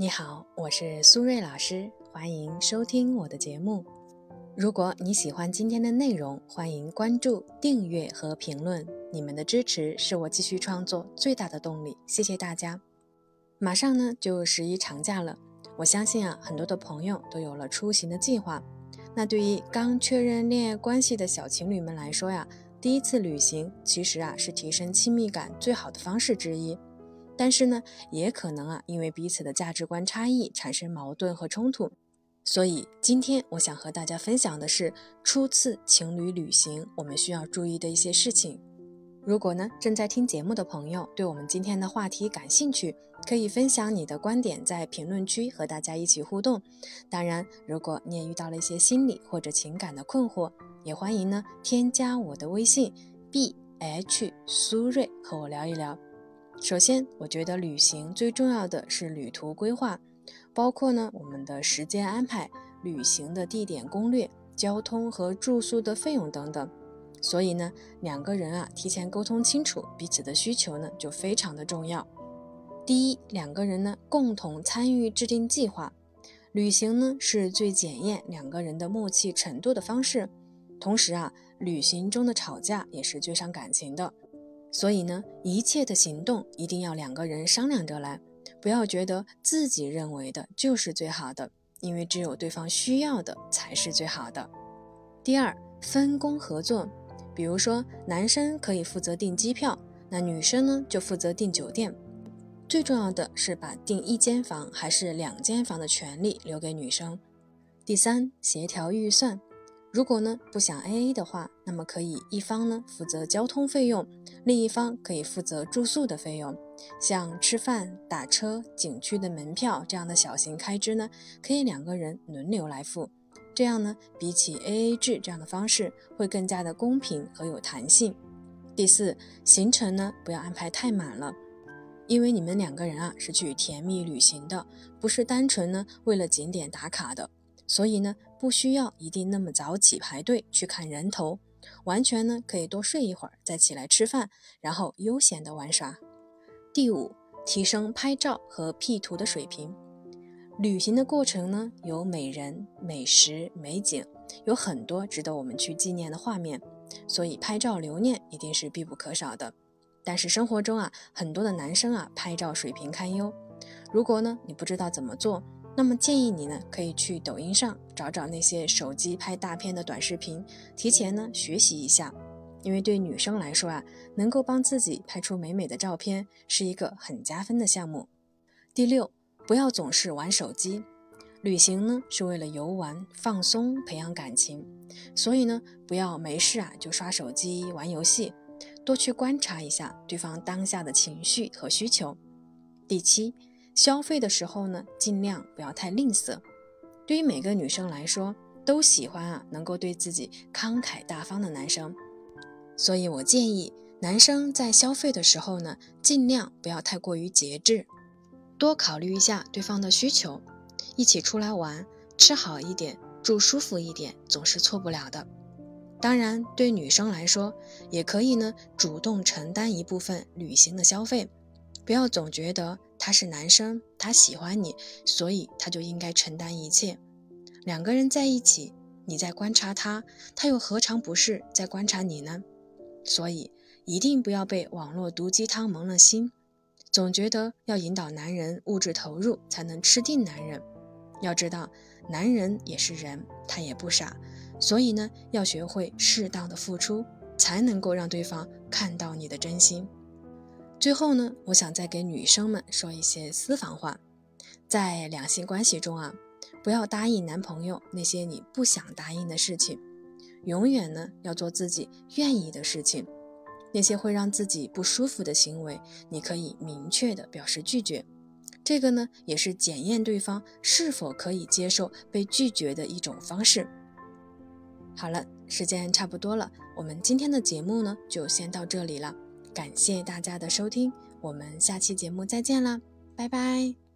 你好，我是苏瑞老师，欢迎收听我的节目。如果你喜欢今天的内容，欢迎关注、订阅和评论。你们的支持是我继续创作最大的动力，谢谢大家。马上呢就十一长假了，我相信啊，很多的朋友都有了出行的计划。那对于刚确认恋爱关系的小情侣们来说呀，第一次旅行其实啊是提升亲密感最好的方式之一。但是呢，也可能啊，因为彼此的价值观差异产生矛盾和冲突。所以今天我想和大家分享的是初次情侣旅行我们需要注意的一些事情。如果呢正在听节目的朋友对我们今天的话题感兴趣，可以分享你的观点在评论区和大家一起互动。当然，如果你也遇到了一些心理或者情感的困惑，也欢迎呢添加我的微信 b h 苏瑞和我聊一聊。首先，我觉得旅行最重要的是旅途规划，包括呢我们的时间安排、旅行的地点攻略、交通和住宿的费用等等。所以呢，两个人啊提前沟通清楚彼此的需求呢就非常的重要。第一，两个人呢共同参与制定计划，旅行呢是最检验两个人的默契程度的方式。同时啊，旅行中的吵架也是最伤感情的。所以呢，一切的行动一定要两个人商量着来，不要觉得自己认为的就是最好的，因为只有对方需要的才是最好的。第二，分工合作，比如说男生可以负责订机票，那女生呢就负责订酒店。最重要的是把订一间房还是两间房的权利留给女生。第三，协调预算。如果呢不想 A A 的话，那么可以一方呢负责交通费用，另一方可以负责住宿的费用。像吃饭、打车、景区的门票这样的小型开支呢，可以两个人轮流来付。这样呢，比起 A A 制这样的方式会更加的公平和有弹性。第四，行程呢不要安排太满了，因为你们两个人啊是去甜蜜旅行的，不是单纯呢为了景点打卡的。所以呢，不需要一定那么早起排队去看人头，完全呢可以多睡一会儿再起来吃饭，然后悠闲的玩耍。第五，提升拍照和 P 图的水平。旅行的过程呢，有美人、美食、美景，有很多值得我们去纪念的画面，所以拍照留念一定是必不可少的。但是生活中啊，很多的男生啊，拍照水平堪忧。如果呢，你不知道怎么做。那么建议你呢，可以去抖音上找找那些手机拍大片的短视频，提前呢学习一下。因为对女生来说啊，能够帮自己拍出美美的照片，是一个很加分的项目。第六，不要总是玩手机。旅行呢是为了游玩、放松、培养感情，所以呢不要没事啊就刷手机、玩游戏，多去观察一下对方当下的情绪和需求。第七。消费的时候呢，尽量不要太吝啬。对于每个女生来说，都喜欢啊能够对自己慷慨大方的男生。所以我建议男生在消费的时候呢，尽量不要太过于节制，多考虑一下对方的需求。一起出来玩，吃好一点，住舒服一点，总是错不了的。当然，对女生来说，也可以呢主动承担一部分旅行的消费，不要总觉得。他是男生，他喜欢你，所以他就应该承担一切。两个人在一起，你在观察他，他又何尝不是在观察你呢？所以一定不要被网络毒鸡汤蒙了心，总觉得要引导男人物质投入才能吃定男人。要知道，男人也是人，他也不傻，所以呢，要学会适当的付出，才能够让对方看到你的真心。最后呢，我想再给女生们说一些私房话，在两性关系中啊，不要答应男朋友那些你不想答应的事情，永远呢要做自己愿意的事情。那些会让自己不舒服的行为，你可以明确的表示拒绝。这个呢，也是检验对方是否可以接受被拒绝的一种方式。好了，时间差不多了，我们今天的节目呢，就先到这里了。感谢大家的收听，我们下期节目再见啦，拜拜。